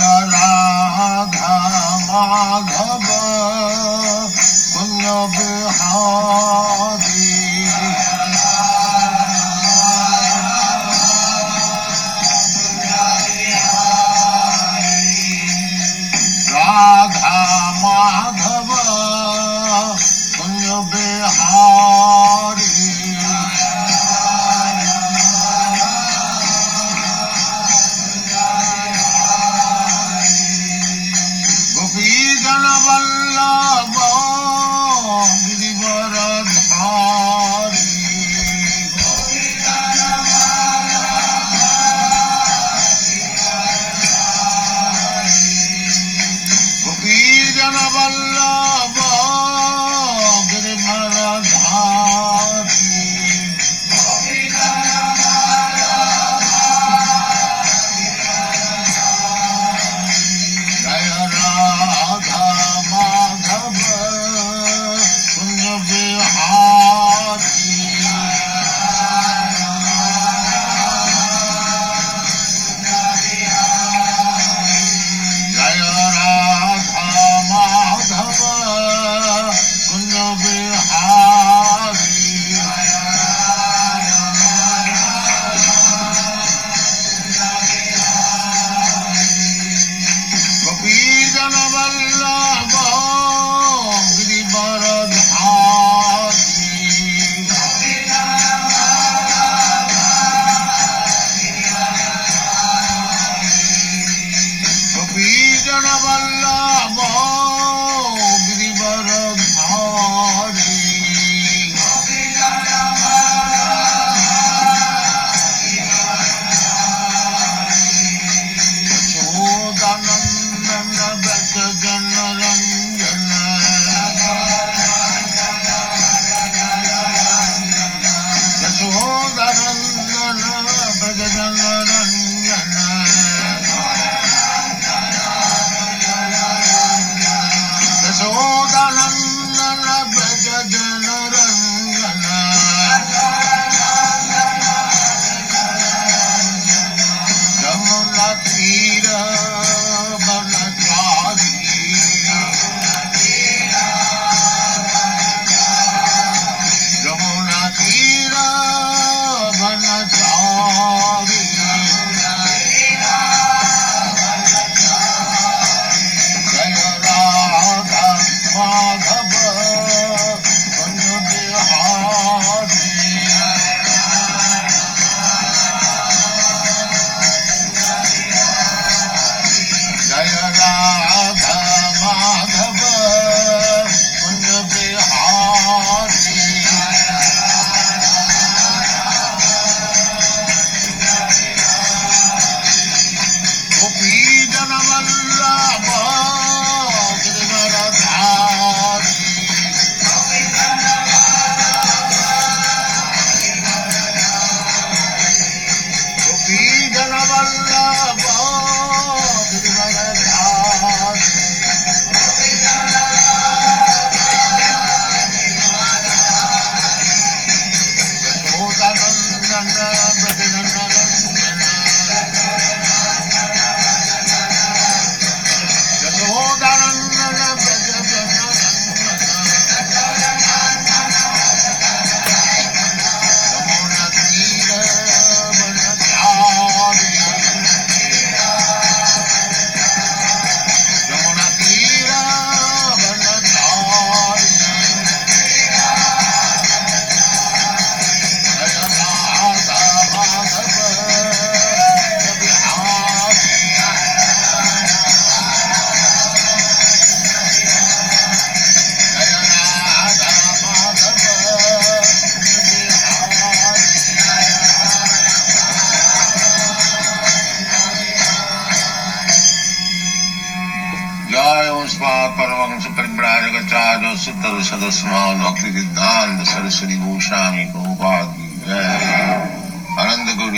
রাধা মাধব পুণ্যবিহারী রাধা মাধব পুণ্যবিহারী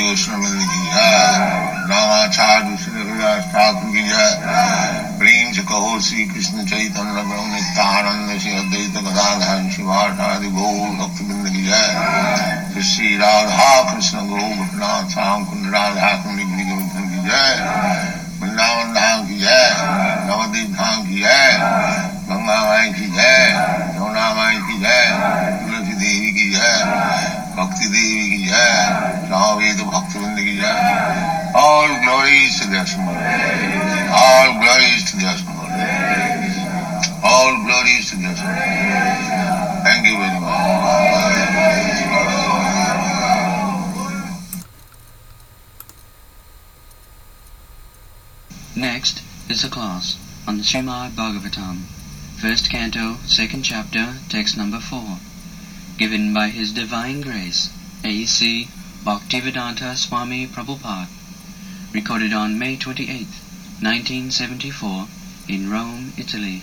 कृष्ण मंदिर की जय रामाचार्य श्री ठाकुर की जय प्रेम से श्री कृष्ण चैतन्य प्रभु नित्यानंद श्री अद्वैत गदाधर शिवाचार्य गौर भक्तबिंद की जय श्री राधा कृष्ण गौ भटनाथ श्याम कुंड राधा कुंड की जय वृंदावन धाम की जय नवदीप धाम की जय गंगा माई की जय यमुना माई की जय तुलसी देवी की जय Navavedu Bhaktivinoda ki jai. All glories to the. All glories to the. All glories to the. Thank you very much. Next is a class on the Srimad Bhagavatam, first canto, second chapter, text number four, given by His Divine Grace, A.C. Bhaktivedanta Swami Prabhupada, recorded on May 28, 1974, in Rome, Italy.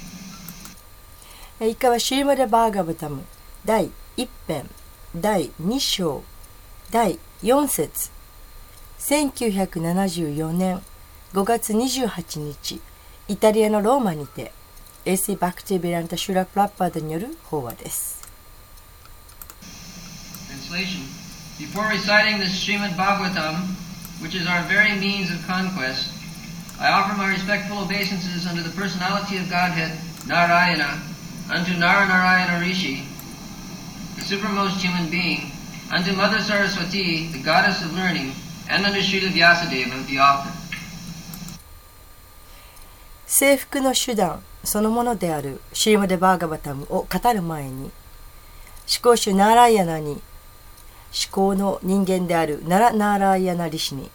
以下はシーマデ・バーガブタム第1編第2章第4節1974年5月28日イタリアのローマにてエーシー・バクティ・ベランタ・シュラ・プラッパードによる法話です Before reciting the Srimad Bhagavatam, which is our very means of conquest, I offer my respectful obeisances unto the personality of Godhead, Narayana, unto Naranarayana Rishi, the supermost human being, unto Mother Saraswati, the goddess of learning, and unto Srila Vyasadeva, the author. 思考の人間であるナラ・ナーライヤナリシに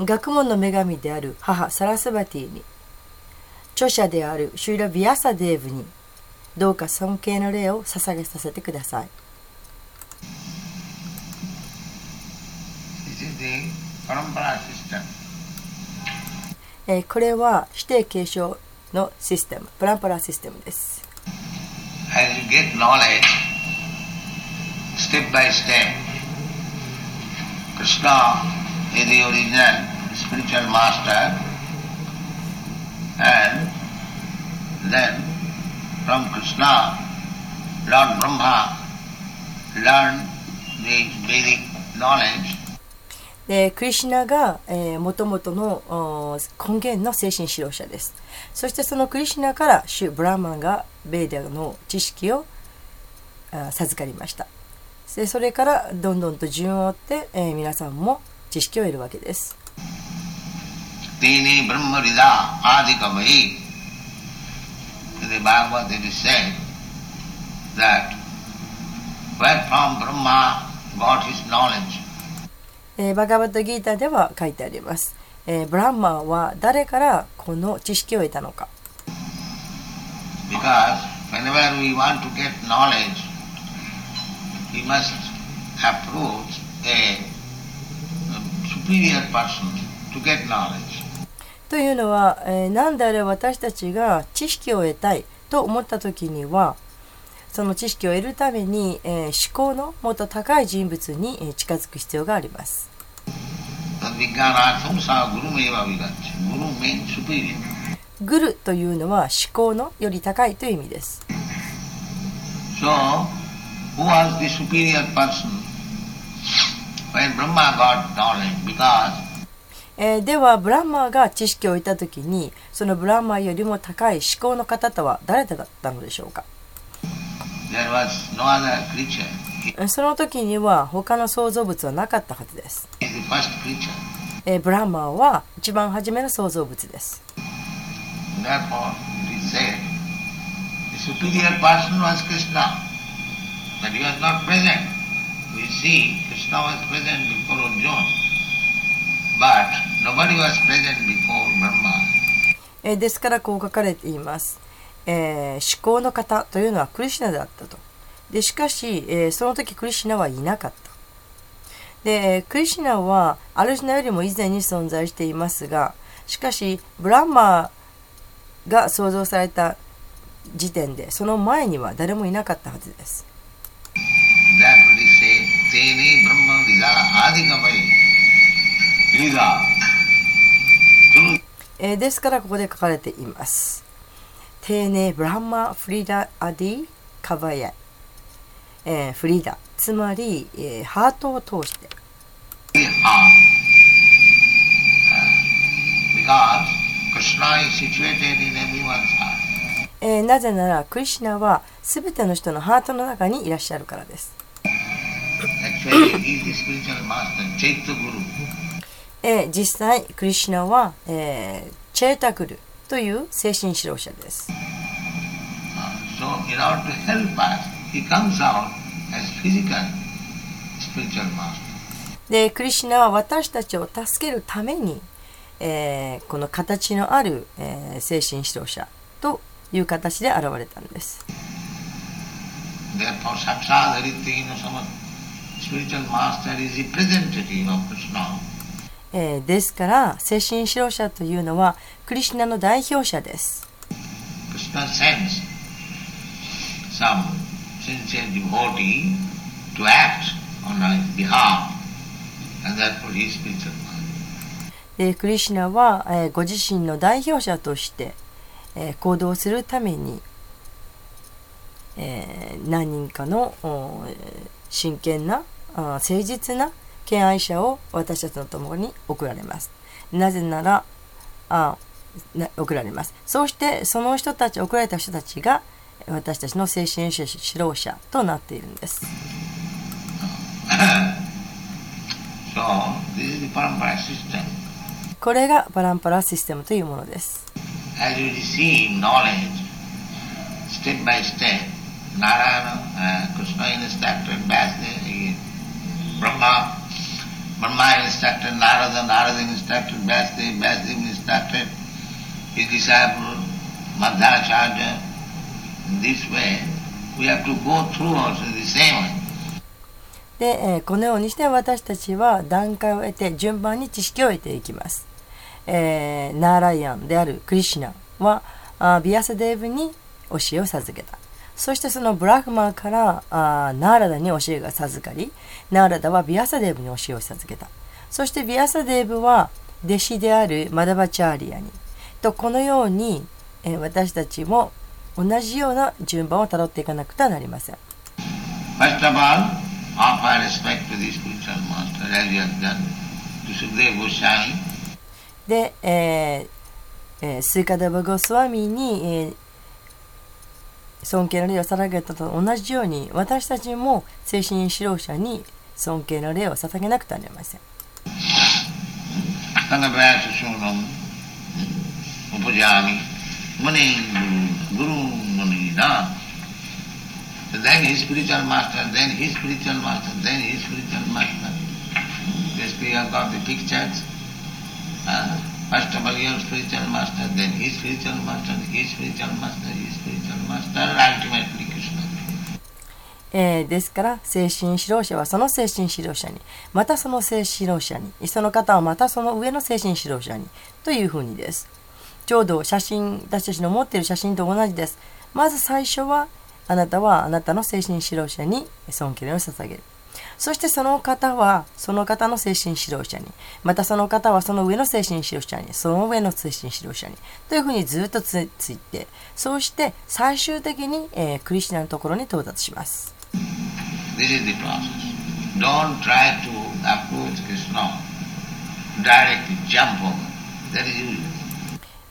学問の女神である母サラスバティに著者であるシューラ・ビアサデーブにどうか尊敬の礼を捧げさせてください.えーこれは指定継承のシステムプランパラシステムです As you get knowledge, step by step, Krishna is the original spiritual master, and then from Krishna, Lord Brahma learned the Vedic knowledge, でクリシナが、えー、元々の根源の精神指導者ですそしてそのクリシナから主ブラーマンがベーダの知識をあ授かりましたでそれからどんどんと順を追って、えー皆さんも知識を得るわけです Tini Brahmarida Adikamayi. In the Bhagavad it is said that where from Brahma got his knowledge, えーバガバットギーターでは書いてあります、えーブランマーは誰からこの知識を得たのか because whenever we want to get knowledge, we must approach というのは、えー、なんであれ私たちが知識を得たいと思った時にはその知識を得るために、えー、思考のもっと高い人物に近づく必要があります。グルというのは思考のより高いという意味です。Who was the superior person when Brahma got knowledge? Because えーではブランマーが知識を得た時にそのブランマーよりも高い思考の方とは誰だったのでしょうか there was no other creature. その時には他の創造物はなかったはずです。えーブランマーは一番初めの創造物です。But he was not present. We see Krishna was present before Arjuna, but nobody was present before Brahma. えですからこう書かれています、えー思考の方というのはクリシュナだったと。でしかし、えーその時クリシナはいなかった。でクリシナはアルジナよりも以前に存在していますがしかしブランマーが創造された時点でその前には誰もいなかったはずです。Therefore it is said, Tene Brahma Vida Adikamai. Vida. えーですからここで書かれています。丁寧ブラハマフリーダアディカバヤイ、えーフリーダつまり、えーハートを通して.えーなぜならクリシュナはすべての人のハートの中にいらっしゃるからです。え実際、クリシナは、えー、チェータクルという精神指導者です。で、クリシナは私たちを助けるために、えー、この形のある、えー、精神指導者という形で現れたんです。Therefore, Saksha Dharitrina Samat, spiritual master is representative of Krishna. えーですから精神指導者というのはクリシュナの代表者です Krishna sends some sincere devotee to act on his behalf, and therefore he is spiritual master. でクリシュナは、えーご自身の代表者として、えー行動するために、えー何人かの真剣な誠実な敬愛者を私たちのともに送られます。なぜならあな送られます。そうしてその人たち送られた人たちが私たちの精神指導者となっているんです.これがパランパラシステムというものです。As you receive knowledge, step by step, Narayana, uh, Krishna instructed Vasudev, Brahma, Brahma instructed Narada, Narada instructed Vasudev, Vasudev instructed his disciple Madhvacharya. In this way, we have to go through also the same way. で、えーこのようにして私たちは段階を得て順番に知識を得ていきます。えーナーライアンであるクリシナはあビアサデーブに教えを授けた。そしてそのブラフマーからあーナーラダに教えが授かり、ナーラダはビアサデーブに教えを授けた。そしてビアサデーブは弟子であるマダバチャーリアに。とこのように、えー私たちも同じような順番をたどっていかなくてはなりません。First of all, offer respect to the spiritual master as you have done to Sukadeva Goswami. で、えーえースイカダバゴスワミに、えー尊敬の礼を捧げたと同じように私たちも精神指導者に尊敬の礼を捧げなくてはなりません。Uh, え、ですから、精神指導者はその精神指導者に、またその精神指導者に、その方はまたその上の精神指導者に、というふうにです。ちょうど写真、私たちの持っている写真と同じです。まず最初は、あなたはあなたの精神指導者に尊敬を捧げる。そしてその方はその方の精神指導者にまたその方はその上の精神指導者にその上の精神指導者にというふうにずっとつついてそうして最終的に、えークリスチャンのところに到達します This is the process. Don't try to approach Krishna directly, jump over. That is useless.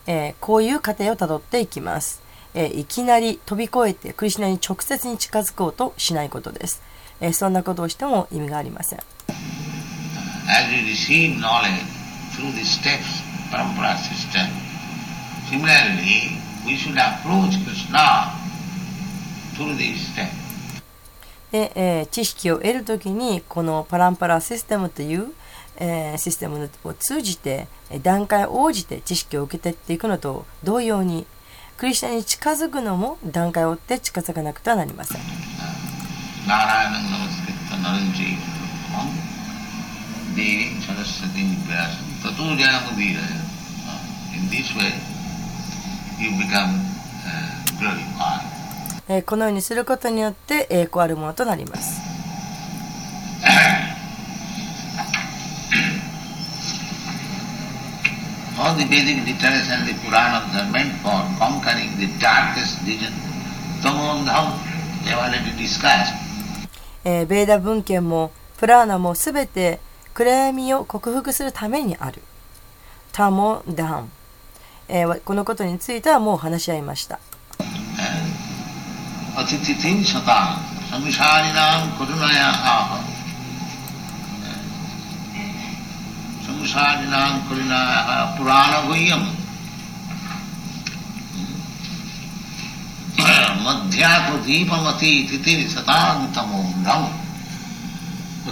えーこういう過程をたどっていきます、えーいきなり飛び越えてクリシュナに直接に近づこうとしないことです、えーそんなことをしても意味がありません As receive knowledge through the steps, parampara system, similarly, we should approach Krishna through these steps. で、えー知識を得るときにこのパランパラシステムという、えーシステムを通じてえー段階を応じて知識を受けていっていくのと同様にクリスチャンに近づくのも段階を追って近づかなくてはなりません In this way, you become uh, このようにすることによって栄光あるものとなります。All the Vedic literature and the Puranas are meant for conquering the darkest region, Tamondham. They have already discussed. えー、ベーダ文献もプラーナもすべて暗闇を克服するためにある。タモ・ダン、えー、このことについてはもう話し合いました。संसारिणां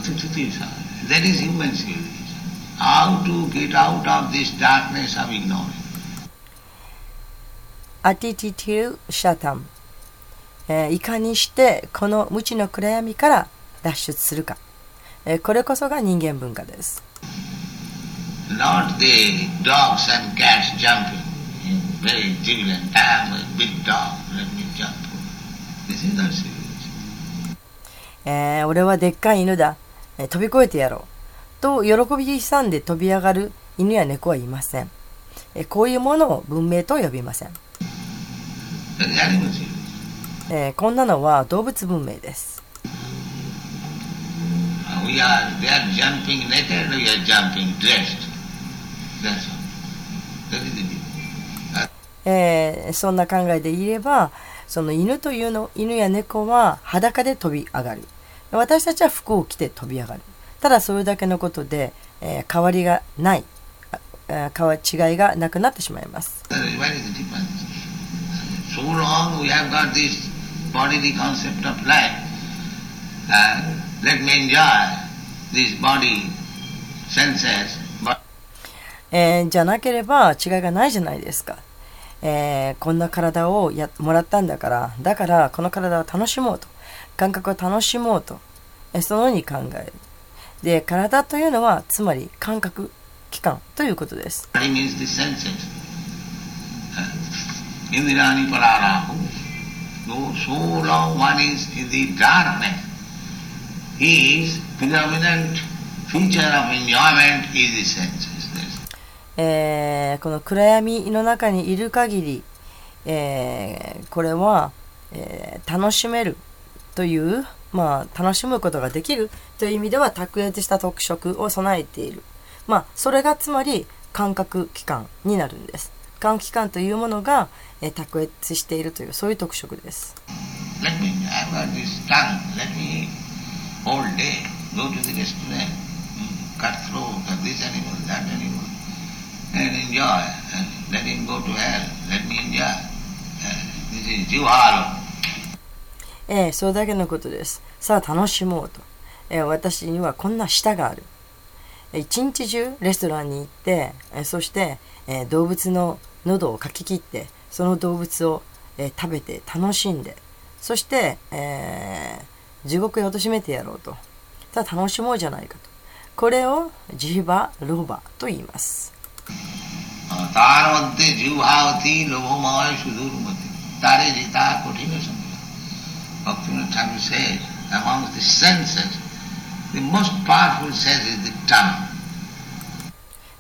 is Titir That is human civilization. How to get out of this darkness of ignorance. アティティティル・シャタム、えーいかにしてこの無知の暗闇から脱出するか、えーこれこそが人間文化です Not the dogs and cats jumping, え、俺はでっかい犬だ、え、飛び越えてやろう。と喜び悲んで飛び上がる。犬や猫はいません、え、こういうものを文明と呼びません、え、こんなのは動物文明です。えーそんな考えでいればその犬というの犬や猫は裸で飛び上がる私たちは服を着て飛び上がるただそれだけのことで、えー変わりがない変わ違いがなくなってしまいます? So long we have got this bodily concept of life. Uh, let me enjoy this body, senses, but えーじゃなければ違いがないじゃないですか、え、こんな体をやもらったんだから、だからこの体を楽しもうと。感覚を楽しもうと。え、そのように考える。で、体というのは、つまり感覚、器官ということです。えーこの暗闇の中にいる限り、えーこれは、えー楽しめるという、まあ、楽しむことができるという意味では卓越した特色を備えている。まあ、それがつまり感覚器官になるんです。感覚器官というものが、えー卓越しているという、そういう特色です。Let me, I've got this tongue, let me all day go to the restaurant, mm, cut throat of this animal, that animal, and enjoy. Uh, let him go to hell, let me enjoy. Uh, this is Jivalo. えーそれだけのことです。さあ楽しもうと。えー私にはこんな舌がある。え一日中レストランに行って、えーそして、えー動物の喉をかき切って、その動物を、えー食べて楽しんで、そして、えー地獄へ貶めてやろうと。ただ楽しもうじゃないかと。これをジヒバ・ロバと言います。তার মধ্যে জিহাবতী লোভময় সুদূরমতি তারে জিতা কঠিন সঙ্গে ভক্তিনাথ ঠাকুর says among the senses the most powerful sense is the tongue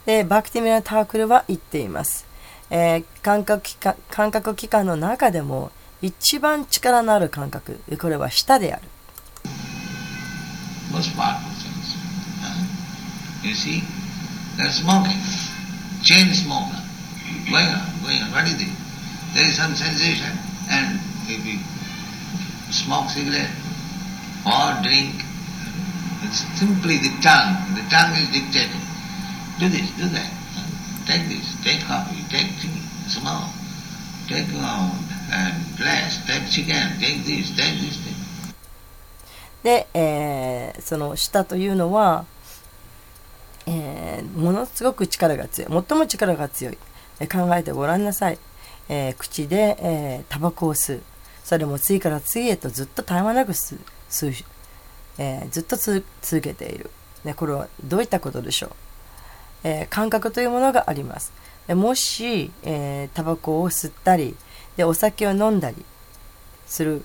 で、バクティミラ・タークルは言っています。えー感覚器官感覚器官の中でも一番力のある感覚、これは舌である。 most powerful sense Uh, you see they're smoking chain smoker going on going on what is it there is some sensation and if you smoke cigarette or drink it's simply the tongue the tongue is dictating do this do that take this take coffee take tea smoke take um, and glass take chicken take this take this take で、えーその舌というのは、 えーものすごく力が強い。最も力が強い。えー考えてごらんなさい。えー口で、えータバコを吸う。それも次から次へとずっと絶え間なく吸う、えずっと続けている。ね、これはどういったことでしょう、え感覚というものがあります。もし、えータバコを吸ったりでお酒を飲んだりする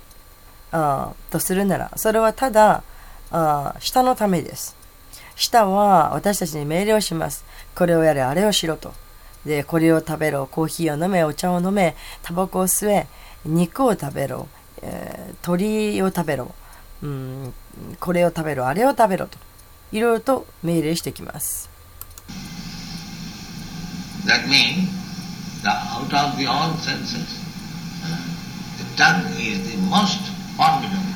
あとするならそれはただあ舌のためです舌は私たちに命令をします。これをやれあれをしろと。でこれを食べろ。コーヒーを飲めお茶を飲め。タバコを吸え。肉を食べろ、えー鳥を食べろ。うんこれを食べろ。あれを食べろと。いろいろと命令してきます。That means that out of the all senses, the tongue is the most formidable.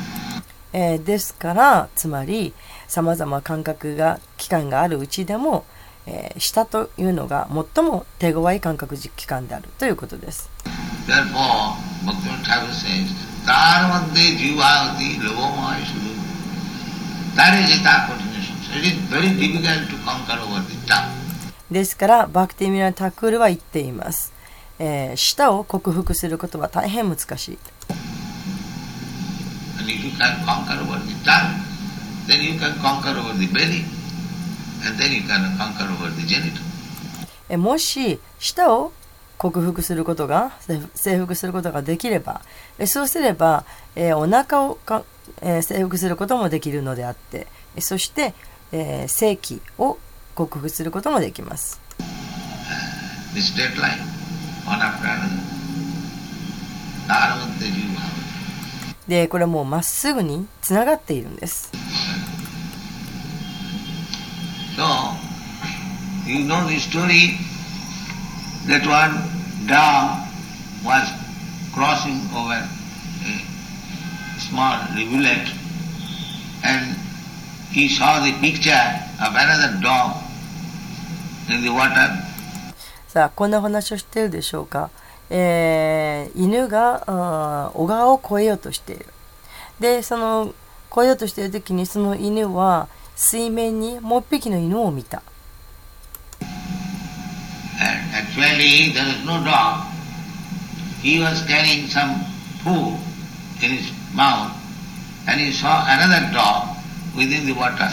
えーですからつまりさまざま感覚が期間があるうちでも、えし、下というのが最も手強い感覚実期間であるということです。ですからバクティミラ・タクールは言っています。えー、舌を克服することは大変難しい。And if you can conquer over the tongue, then you can conquer over the belly, and then you can conquer over the genital. えもし舌を克服することが征征服することができればえそうすれば、えーお腹をか、えー征服することもできるのであってえそして、えー性器を克服することもできます。The straight line, one after another. でこれはもうまっすぐにつながっているんです。So, you know the story that one dog was crossing over a small rivulet and he saw the picture of another dog in the water. さあこんなお話をしているでしょうか、えー犬が小川を越えようとしているでその越えようとしている時にその犬は水面にもう一匹の犬を見た And actually there is no dog. He was carrying some food in his mouth and he saw another dog within the water.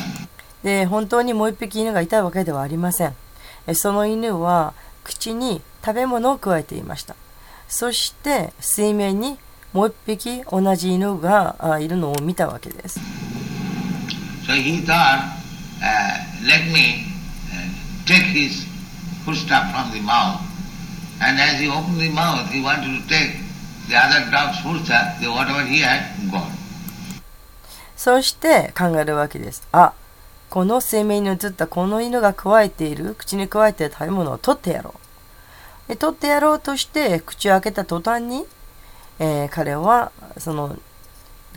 で本当にもう一匹犬がいたわけではありませんえその犬は口に食べ物を加えていましたそして水面にもう一匹同じ犬があいるのを見たわけです So he thought, uh, let me uh, take his foodstuff from the mouth. And as he opened the mouth, he wanted to take the other dog's the whatever he had, gone. そして考えるわけです。あ、この水面に映ったこの犬が加えている、口に加えている食べ物を取ってやろう。で取ってやろうとして口を開けた途端に、えー彼はその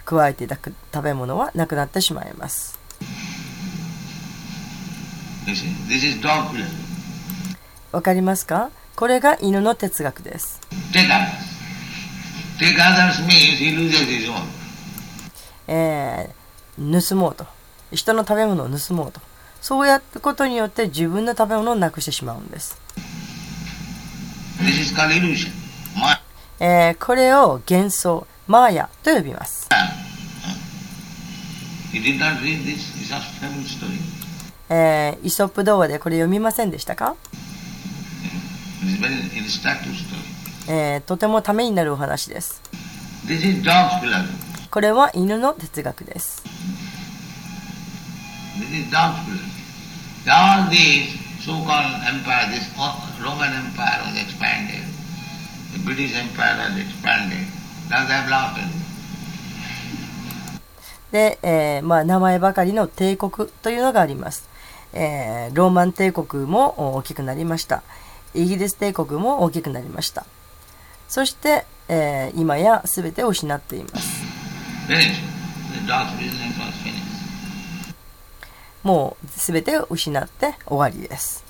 加えていた食べ物はなくなってしまいます。わかりますか？これが犬の哲学です。Take others. Take others means he loses his own. えー盗もうと。人の食べ物を盗もうと。そうやったことによって自分の食べ物をなくしてしまうんです。This is called illusion. えーこれを幻想、マーヤと呼びます。えーイソップ童話でこれ読みませんでしたか.えーとてもためになるお話です。これは犬の哲学です。So-called empire, this Roman Empire was expanded. The British Empire was expanded. Now they have lost it. で、えーまあ、名前ばかりの帝国というのがあります。えーローマン帝国も大きくなりました。イギリス帝国も大きくなりました。そして、えー今や全てを失っています。Finished. The dog's business was finished. もう全てを失って終わりです。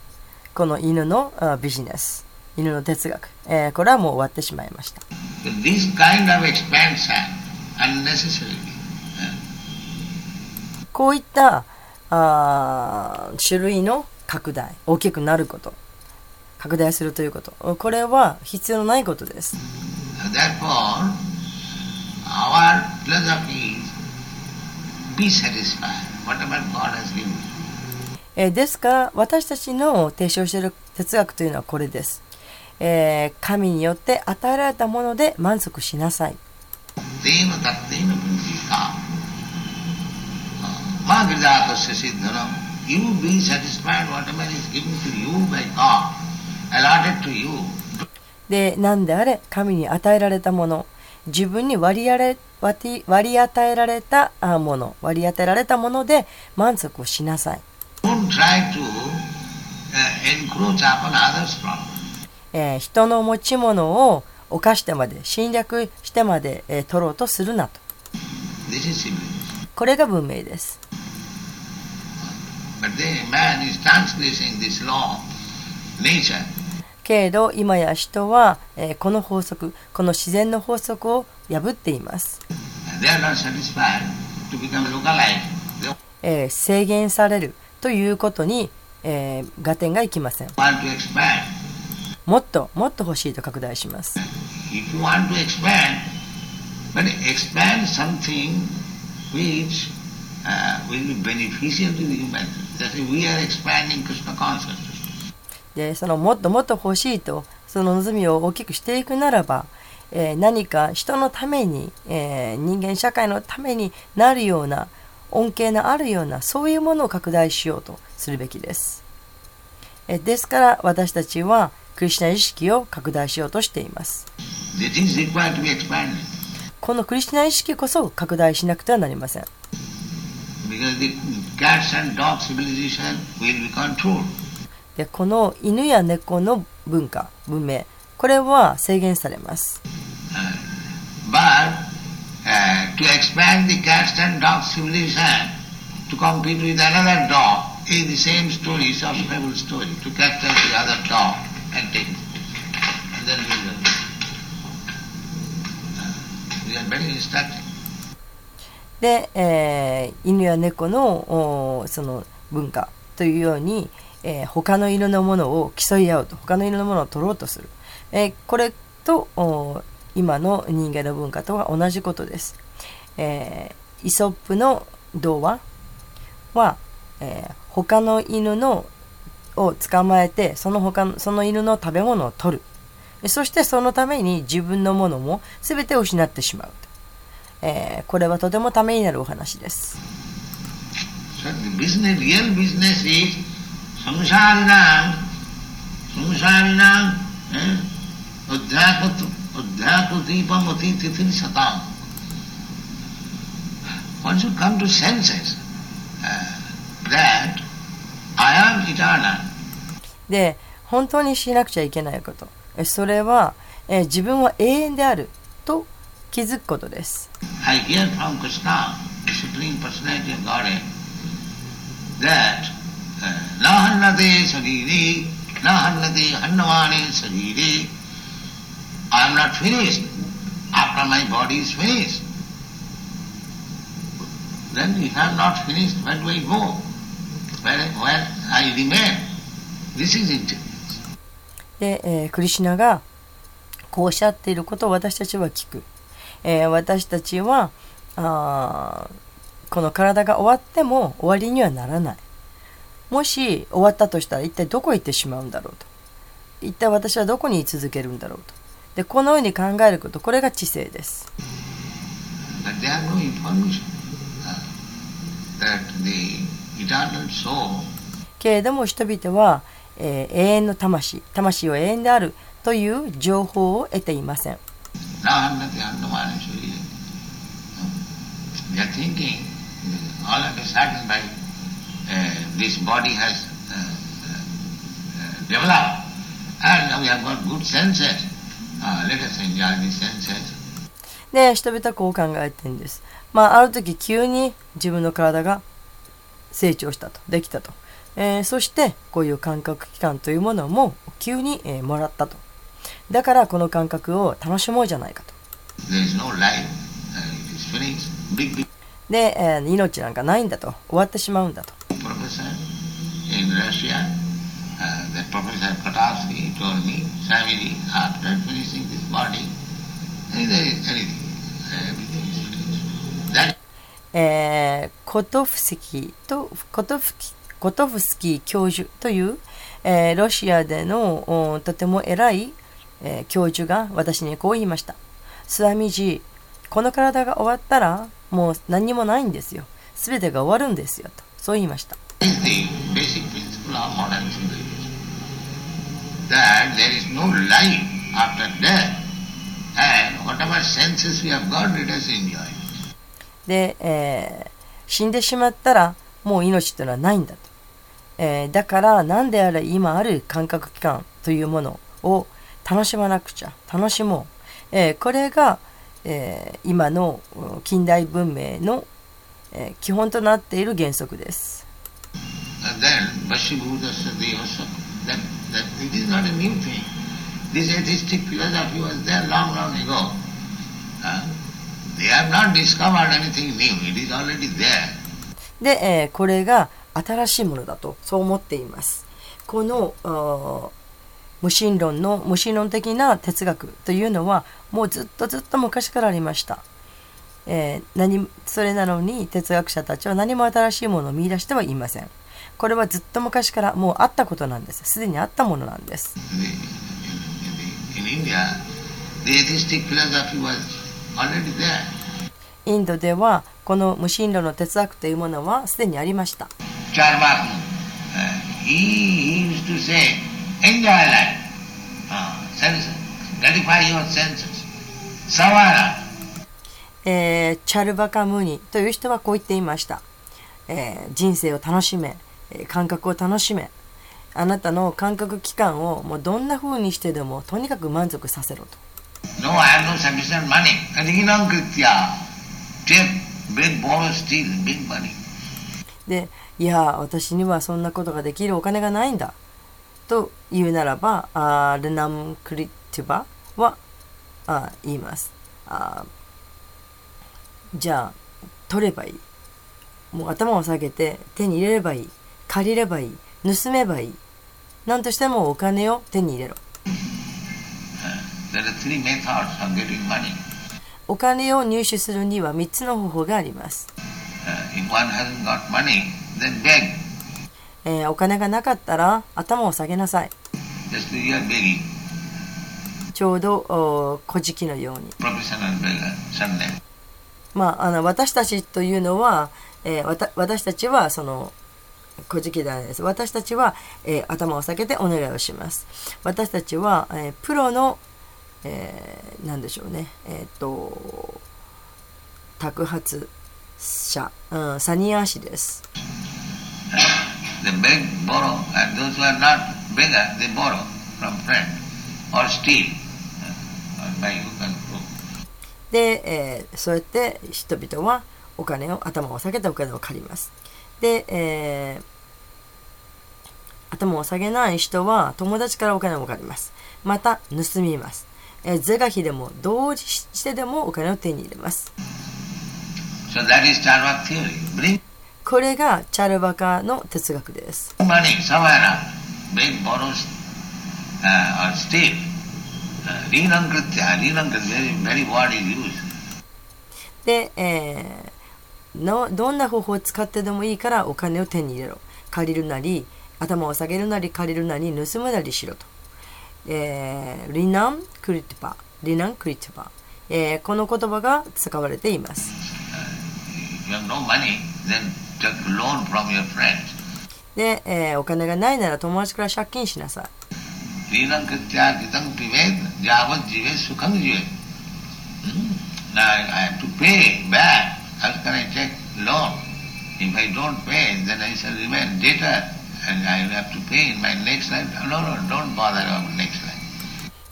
この犬のあビジネス、犬の哲学、えーこれはもう終わってしまいました。Uh, こういったあー種類の拡大、大きくなること、拡大するということ、これは必要のないことです。therefore, our philosophy is be satisfied, えですから私たちの提唱している哲学というのはこれです、えー、神によって与えられたもので満足しなさい。で何であれ神に与えられたもの。自分に割り,れ割り与えられたもの割り当てられたもので満足しなさい。To,、uh, えー、人の持ち物を犯してまで侵略してまで、えー、取ろうとするなと。これが文明です。But then man is translating this law, nature. けれど今や人は、えーこの法則この自然の法則を破っています、えー制限されるということに、えー合点がいきませんもっともっと欲しいと拡大します but expand something which uh, will be beneficial to the human. That is, we are expanding Krishna consciousness. でそのもっともっと欲しいとその望みを大きくしていくならば、えー何か人のために、えー人間社会のためになるような恩恵のあるようなそういうものを拡大しようとするべきです、えーですから私たちはクリシュナ意識を拡大しようとしています.このクリシュナ意識こそ拡大しなくてはなりませんでこの犬や猫の文化文明これは制限されます。で、えー、犬や猫の,その文化というようにえー他の犬のものを競い合うと他の犬のものを取ろうとする、えーこれと今の人間の文化とは同じことです、えーイソップの童話は、えー他の犬のを捕まえてその他のその犬の食べ物を取る。そしてそのために自分のものも全て失ってしまうと。えーこれはとてもためになるお話です。So samsarinam, eh, adhyakut, adhyakutipam atititir satam. One should come to senses uh, that I am eternal. で、本当にしなくちゃいけないこと。えそれは、えー自分は永遠であると気づくことです。I hear from Krishna, the Supreme Personality of Godhead, that uh, nahannate sarire, nahannate hannavane sarire, I am not finished after my body is finished. Then if I am not finished, where do I go? Where, where I remain? This is intelligence. で、えークリシュナがこうおっしゃっていることを私たちは聞く。えー私たちはあこの体が終わっても終わりにはならない。もし終わったとしたら一体どこへ行ってしまうんだろうと一体私はどこに居続けるんだろうとでこのように考えることこれが知性です。けれども人々は、え、永遠の魂魂は永遠であるという情報を得ていません。You're thinking, all of a sudden, by で、人々はこう考えてるんです。まあ、ある時、急に自分の体が成長したと、できたと。え、そして、こういう感覚器官というものも、急に、え、もらったと。だから、この感覚を楽しもうじゃないかと。で、え、命なんかないんだと。終わってしまうんだと。Russia, えー、コトフスキとコト,フキコトフスキー教授という、え、ロシアでのとても偉い、え、教授が私にこう言いましたスワミジこの体が終わったらもう何もないんですよ全てが終わるんですよとそう言いました Krishna more that there is no life after death, and whatever senses we have got, let us enjoy で、え、死んでしまったら、もう命というのはないんだと。え、だから何であれ今ある感覚器官というものを楽しまなくちゃ楽しもう、え、これが、え、今の近代文明の、え、基本となっている原則です。And then Vashibhudasa Devasa. that, that it is not a new thing. This atheistic philosophy was there long, long ago. Uh, They have not discovered anything new. It is already there. で、えーこれが新しいものだとそう思っていますこの無神論の無神論的な哲学というのはもうずっとずっと昔からありました、えー何それなのに哲学者たちは何も新しいものを見出してはいませんこれはずっと昔からもうあったことなんです。すでにあったものなんです。インドではこの無神論の哲学というものはすでにありました。チャル「」、バカムーニという人はこう言っていました、えー、人生を楽しめ。感覚を楽しめあなたの感覚器官をもうどんな風にしてでもとにかく満足させろと。no, I have no sufficient money. Adhinam kritya, take, beg, borrow, steal, big money. でいや私にはそんなことができるお金がないんだ。と言うならばあールナムクリティバはあ言います。あじゃあ取ればいい。もう頭を下げて手に入れればいい借りればいい。盗めばいい。何としてもお金を手に入れろ。お金を入手するには3つの方法があります、uh, え、お金がなかったら頭を下げなさい。ちょうどお小じきのように。まあ,あの私たちというのは、え、わた私たちはその古事記ではないです。私たちは、えー頭を下げてお願いをします。私たちは、えープロの、えーなんでしょうね。えっ、と托発者、うん、サニアシです、They beg, borrow, and those who are not beggar, they borrow from friend or steal. Uh, or buy hook and crook. で、えーそうやって人々はお金を頭を下げてお金を借りますで、えー、頭を下げない人は友達からお金を借ります。また盗みます、えー、是が非でも同時してでもお金を手に入れます、so、これがチャルバカの哲学です、で、えー、どんな方法を使ってでもいいからお金を手に入れろ。借りるなり頭を下げるなり借りるなり盗むなりしろと、えー、リナン・クリティパリナン・クリティパ、えー、この言葉が使われています。で、えー、お金がないなら友達から借金しなさい。リナン・クリティパリナン・クリティパ How can I take loan? If I don't pay, then I shall remain debtor and I will have to pay in my next life. No, no, don't bother about next life.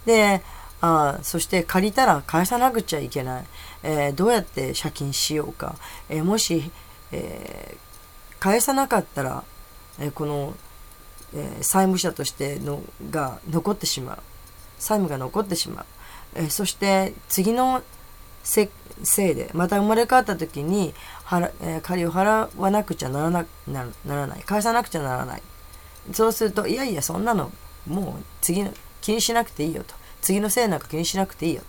であそして借りたら返さなくちゃいけない、えーどうやって借金しようか、えーもし、えー返さなかったら、えーこの、えー債務者としてのが残ってしまう債務が残ってしまう、えーそして次のせせいでまた生まれ変わった時に借り、えー、を払わなくちゃならな,な,ならない。返さなくちゃならない。そうするといやいやそんなのもう次の気にしなくていいよと。次のせいなんか気にしなくていいよと。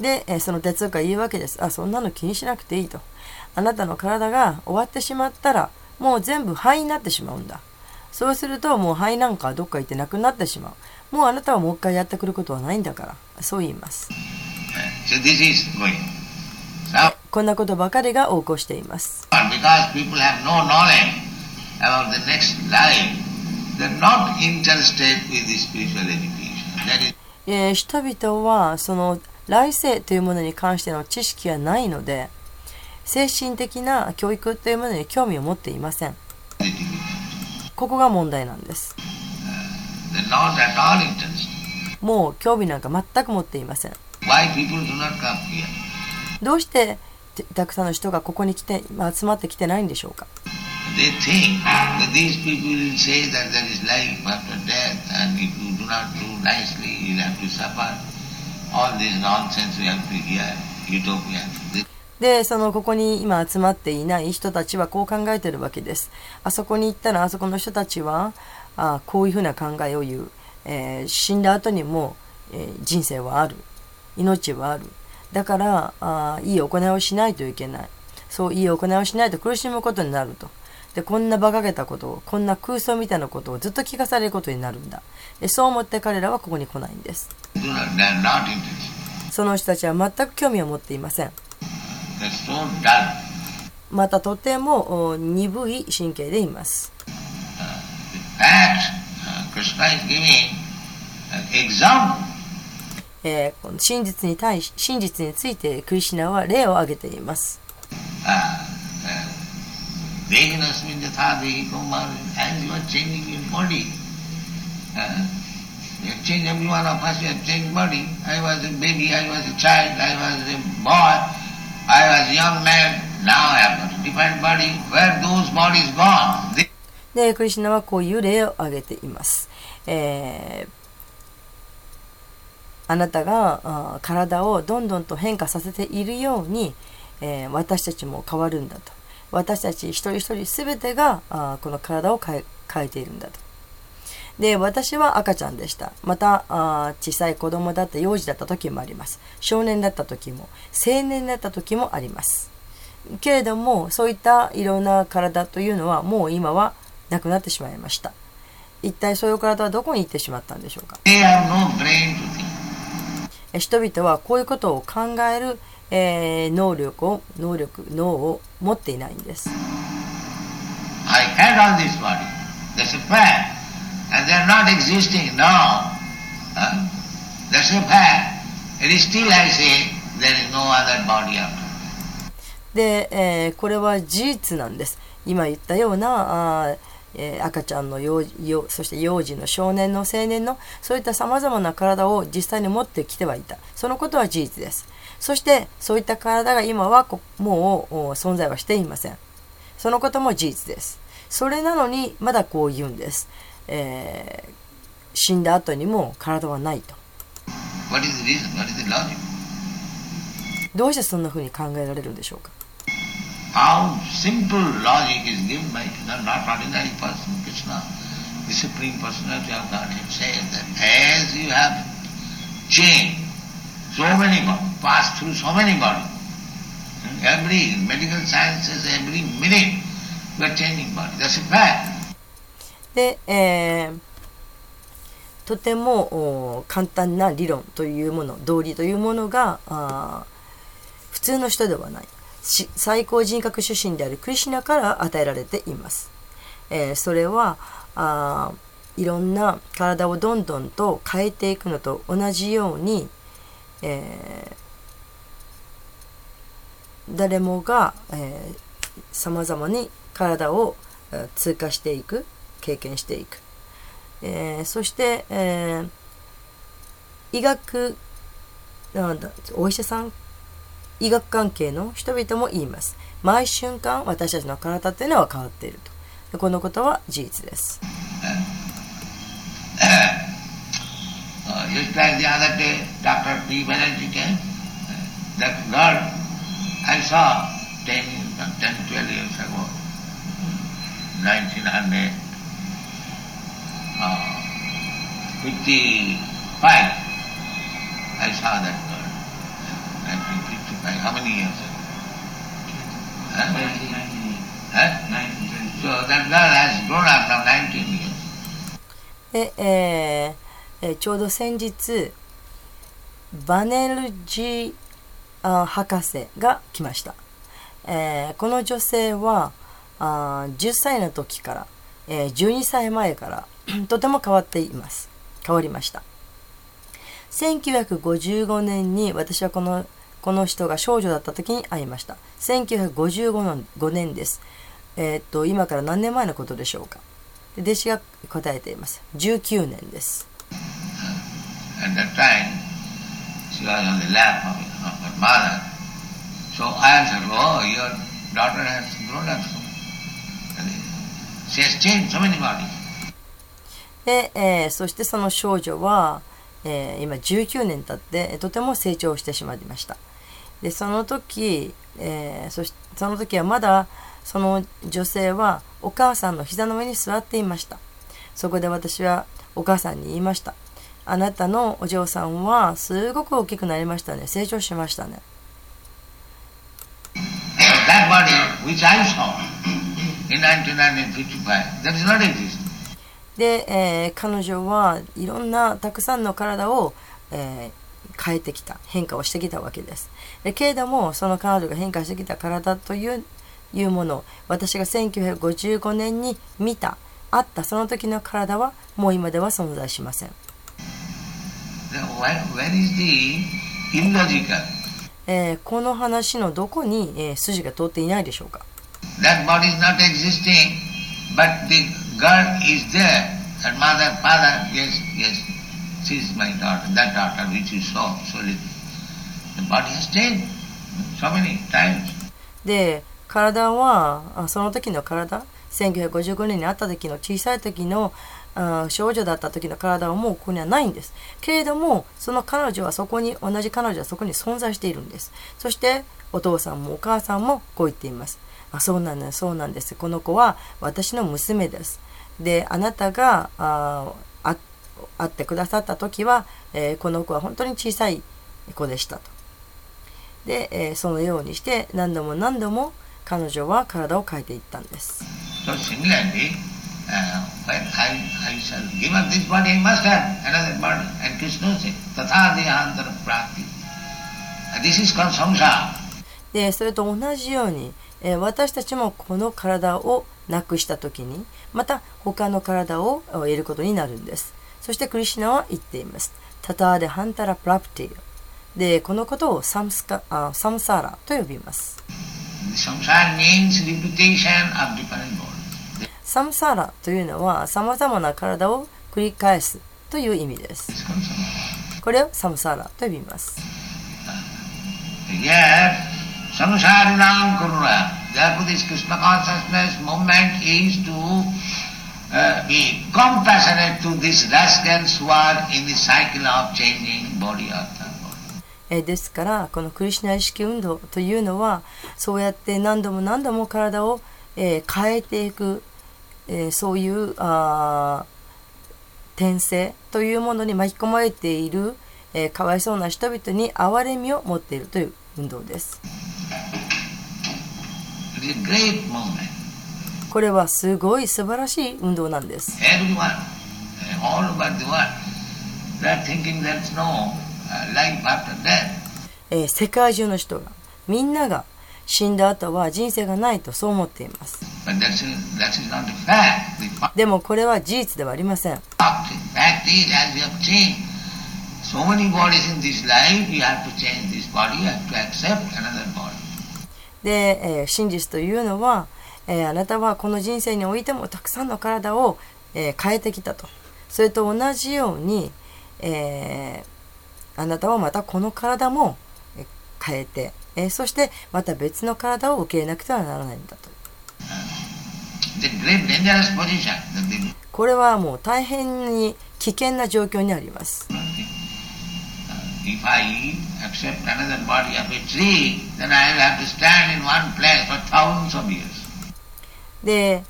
で、その哲学は言うわけです。あ、そんなの気にしなくていいと。あなたの体が終わってしまったらもう全部灰になってしまうんだ。そうするともう灰なんかどっか行ってなくなってしまう。もうあなたはもう一回やってくることはないんだから。そう言います。So こんなことばかりが横行しています。人々はその来世というものに関しての知識がないので精神的な教育というものに興味を持っていません.ここが問題なんです.もう興味なんか全く持っていません?どうしててたくさんの人がここに来てまあ集まってきてないんでしょうか？で、そのここに今集まっていない人たちはこう考えてるわけです。あそこに行ったらあそこの人たちはあこういうふうな考えを言う。えー死んだ後にも、えー人生はある。命はある。だからあいい行いをしないといけない。そういい行いをしないと苦しむことになると。で、こんな馬鹿げたことを、こんな空想みたいなことをずっと聞かされることになるんだ。でそう思って彼らはここに来ないんです。その人たちは全く興味を持っていません。またとてもお鈍い神経でいます。Uh. えーこの真実に対し、真実についてクリシュナは例を挙げています。Uh, changed every one of us, you have changed body. I was a baby, I was a child, I was a boy, で、クリシナはこういう例を挙げています。えーあなたが体をどんどんと変化させているように、えー私たちも変わるんだと。私たち一人一人全てがあこの体を変え変えているんだと。で、私は赤ちゃんでした。また、あー小さい子供だった幼児だった時もあります。少年だった時も、青年だった時もあります。けれども、そういったいろんな体というのは、もう今はなくなってしまいました。一体そういう体はどこに行ってしまったんでしょうか？人々はこういうことを考える、えー能力を、能力、脳を持っていないんです。I and they are not existing now. Huh? That's a fact. It is still, I say, there is no other body after. で、えーこれは事実なんです。今言ったような、あえー赤ちゃんの幼幼、そして幼児の少年の青年の、そういった様々な体を実際に持ってきてはいた。そのことは事実です。そして、そういった体が今はもう存在はしていません。そのことも事実です。それなのに、まだこう言うんです。えー死んだ後にも体はないと。どうしてそんな風に考えられるんでしょうか How simple logic is given by not ordinary person, Krishna, the Supreme Personality of Godhead says that as you have changed so many bodies, passed through so many bodies, hmm, every medical sciences, every minute you are changing body. That's a fact. で、えーとても簡単な理論というもの道理というものが普通の人ではない。最高人格主神であるクリシナから与えられています、えーそれはあいろんな体をどんどんと変えていくのと同じように、えー誰もがさまざまに体を通過していく。経験していく、えーそして、えー医学なんだお医者さん？医学関係の人々も言います毎瞬間私たちの体っていうのは変わっているとこのことは事実です just like the other day, Dr. P. Banerjee came. That girl I saw 10, 10 12 years ago, 1900, uh, 55. I saw that girl. 1955. How many years ago? Huh? 19, 19, Huh? 19, So that girl has grown up now 19 years. で、えーえーちょうど先日バネルジーあー博士が来ました、えーこの女性はあ10歳の時から、えー12歳前からとても変わっています通りました。1955年に私はこの、この人が少女だった時に会いました。1955年 ,5 年です。え、っと、今から何年前のことでしょうか。弟子が答えています。19年です。で、えーそしてその少女は、えー今19年経ってとても成長してしまいました。でその時、えーそしその時はまだその女性はお母さんの膝の上に座っていました。そこで私はお母さんに言いました。あなたのお嬢さんはすごく大きくなりましたね。成長しましたね。That body which I saw in 1955, that is not exist. で、えー彼女はいろんなたくさんの体を、えー変えてきた変化をしてきたわけです。でけれどもその彼女が変化してきた体といういうもの私が1955年に見たあったその時の体はもう今では存在しません?えーこの話のどこに、えー筋が通っていないでしょうか。That body is not existing, but the girl is there. And mother, father, yes, yes, she is my daughter, that daughter which you saw, so little. The body has changed so many times. で体はその時の体1955年に会った時の小さい時の少女だった時の体はもうここにはないんですけれどもその彼女はそこに同じ彼女はそこに存在しているんですそしてお父さんもお母さんもこう言っていますあそうなんですそうなんですこの子は私の娘ですであなたがあ会ってくださった時は、え、この子は本当に小さい子でしたと。で、え、そのようにして何度も何度も彼女は体を変えていったんです。でそれと同じように、え、私たちもこの体をなくした時に、また他の体をえー得ることになるんです。そしてクリシュナは言っています。タターでハンタラプラプティでこのことをサムスカあサムサーラと呼びます.サムサーラというのは様々な体を繰り返すという意味です.これをサムサーラと呼びます samsarinam kurura. Therefore, this Krishna consciousness movement is to uh, be compassionate to these rascals who are in the cycle of changing body after えですからこのクリシュナ意識運動というのはそうやって何度も何度も体を、えー変えていく、えーそういうあ転生というものに巻き込まれている、えーかわいそうな人々に憐れみを持っているという運動です。これはすごい素晴らしい運動なんです。世界中の人がみんなが死んだ後は人生がないとそう思っています。でもこれは事実ではありません。で、え、真実というのは、え、あなたはこの人生においてもたくさんの体を、え、変えてきたとそれと同じように、え、あなたはまたこの体も変えて、え、そしてまた別の体を受け入れなくてはならないんだと。これはもう大変に危険な状況にあります。If I accept another body of a tree, then I will have to stand in one place for thousands of years. で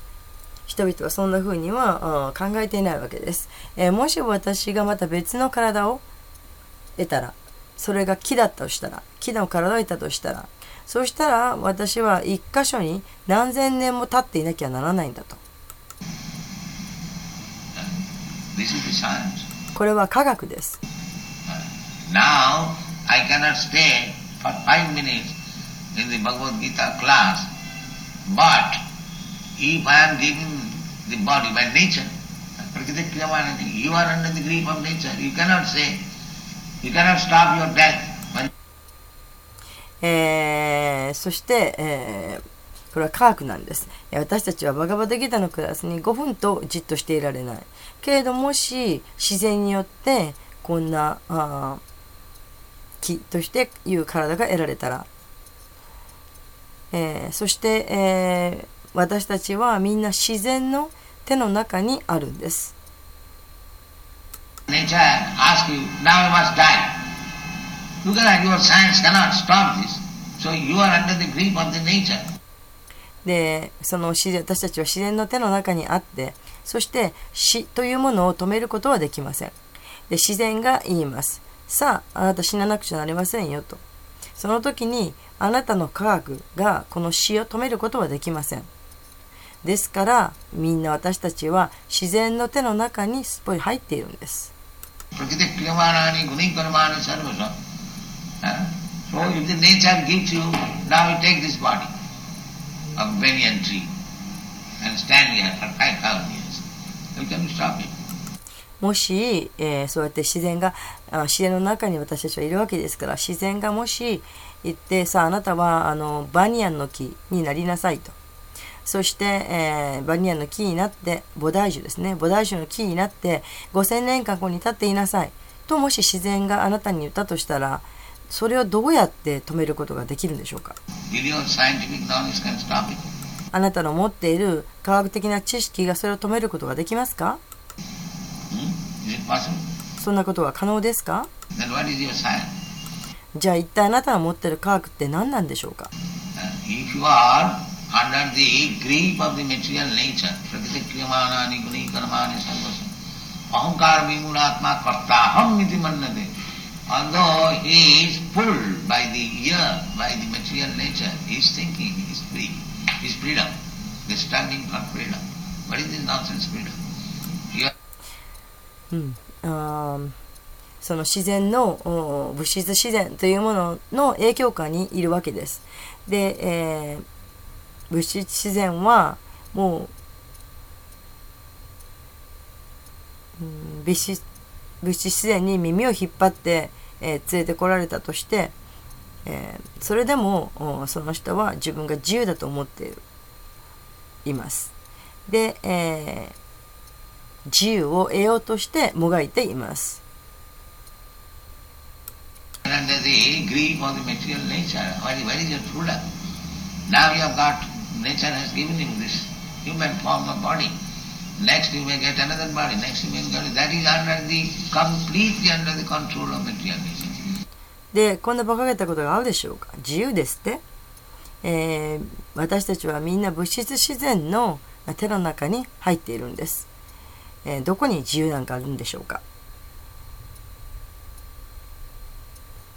人々はそんな風には考えていないわけです、えーもし私がまた別の体を得たらそれが木だったとしたら木の体を得たとしたらそうしたら私は一箇所に何千年も経っていなきゃならないんだと.これは科学です Now, I cannot stay for five minutes in the Bhagavad Gita class, but if I am given the body by nature, you are under the grip of nature. You cannot say, you cannot stop your death. えーそして、えーこれは科学なんです。私たちはバガバタギタのクラスに5分とじっとしていられない。けれどもし自然によってこんなあ気としていう体が得られたら、えー、そして、えー、私たちはみんな自然の手の中にあるんです。でその私たちは自然の手の中にあってそして死というものを止めることはできません。で自然が言います。さあ、あなた死ななくちゃなりませんよと。その時に、あなたの科学がこの死を止めることはできません。ですから、みんな私たちは自然の手の中にすっぽり入っているんです。もし、え、そうやって自然があ自然の中に私たちはいるわけですから自然がもし言ってさああなたはあのバニヤンの木になりなさいと。そして、えーバニヤンの木になって菩提樹ですね。菩提樹の木になって5000年間ここに立っていなさい。ともし自然があなたに言ったとしたらそれをどうやって止めることができるんでしょうか?あなたの持っている科学的な知識がそれを止めることができますか？Hmm? そんなことは可能ですか?じゃあ一体あなたが持っている科学って何なんでしょうか Uh, うん、あその自然の物質自然というものの影響下にいるわけです。で、えー物質自然はもう、うん、物質物質自然に耳を引っ張って、えー連れてこられたとして、えーそれでもその人は自分が自由だと思っているいます。で、えー自由を得ようとしてもがいています。でこんなバカげたことがあるでしょうか？自由ですって、えー、私たちはみんな物質自然の手の中に入っているんです。えーどこに自由なんかあるんでしょうか？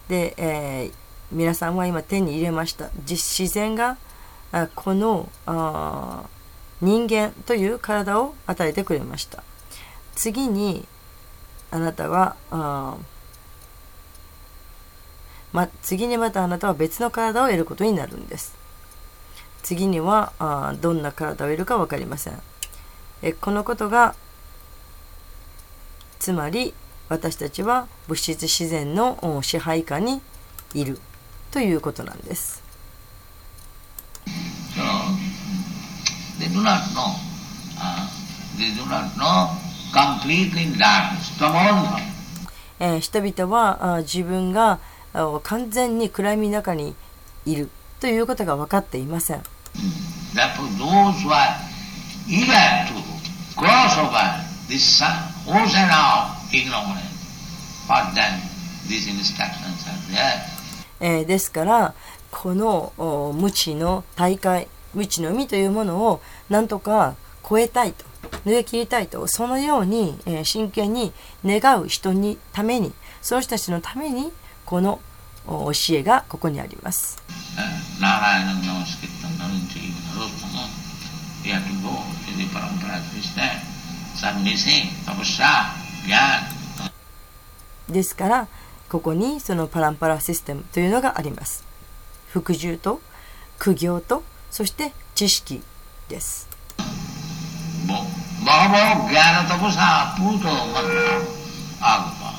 で、えー皆さんは今手に入れました。自然があこのあ人間という体を与えてくれました。次にあなたはあま、次にまたあなたは別の体を得ることになるんです。次にはあどんな体を得るか分かりません。えこのことがつまり私たちは物質自然の支配下にいるということなんです。人々は自分が完全に暗闇の中にいるということが分かっていません。Therefore, those who are eager え、ですから、この無知の大会、無知の海というものを何とか超えたいと、抜け切りたいと、そのように、え、真剣に願う人にために、その人たちのために、この教えがここにあります。ですからここにそのパランパラシステムというのがあります。服従と苦行とそして知識です。Jnana Tapasa Puto Mantra Agapa.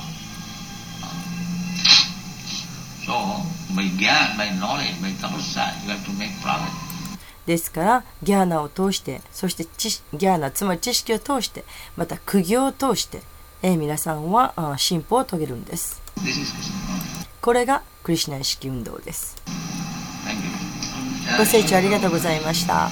So, by Gyan, by knowledge, by tapasya, you have to make progress. ですからギャーナを通してそして知ギャーナつまり知識を通してまた苦行を通して、えー皆さんはあ進歩を遂げるんです.これがクリシュナ意識運動です.ご清聴ありがとうございました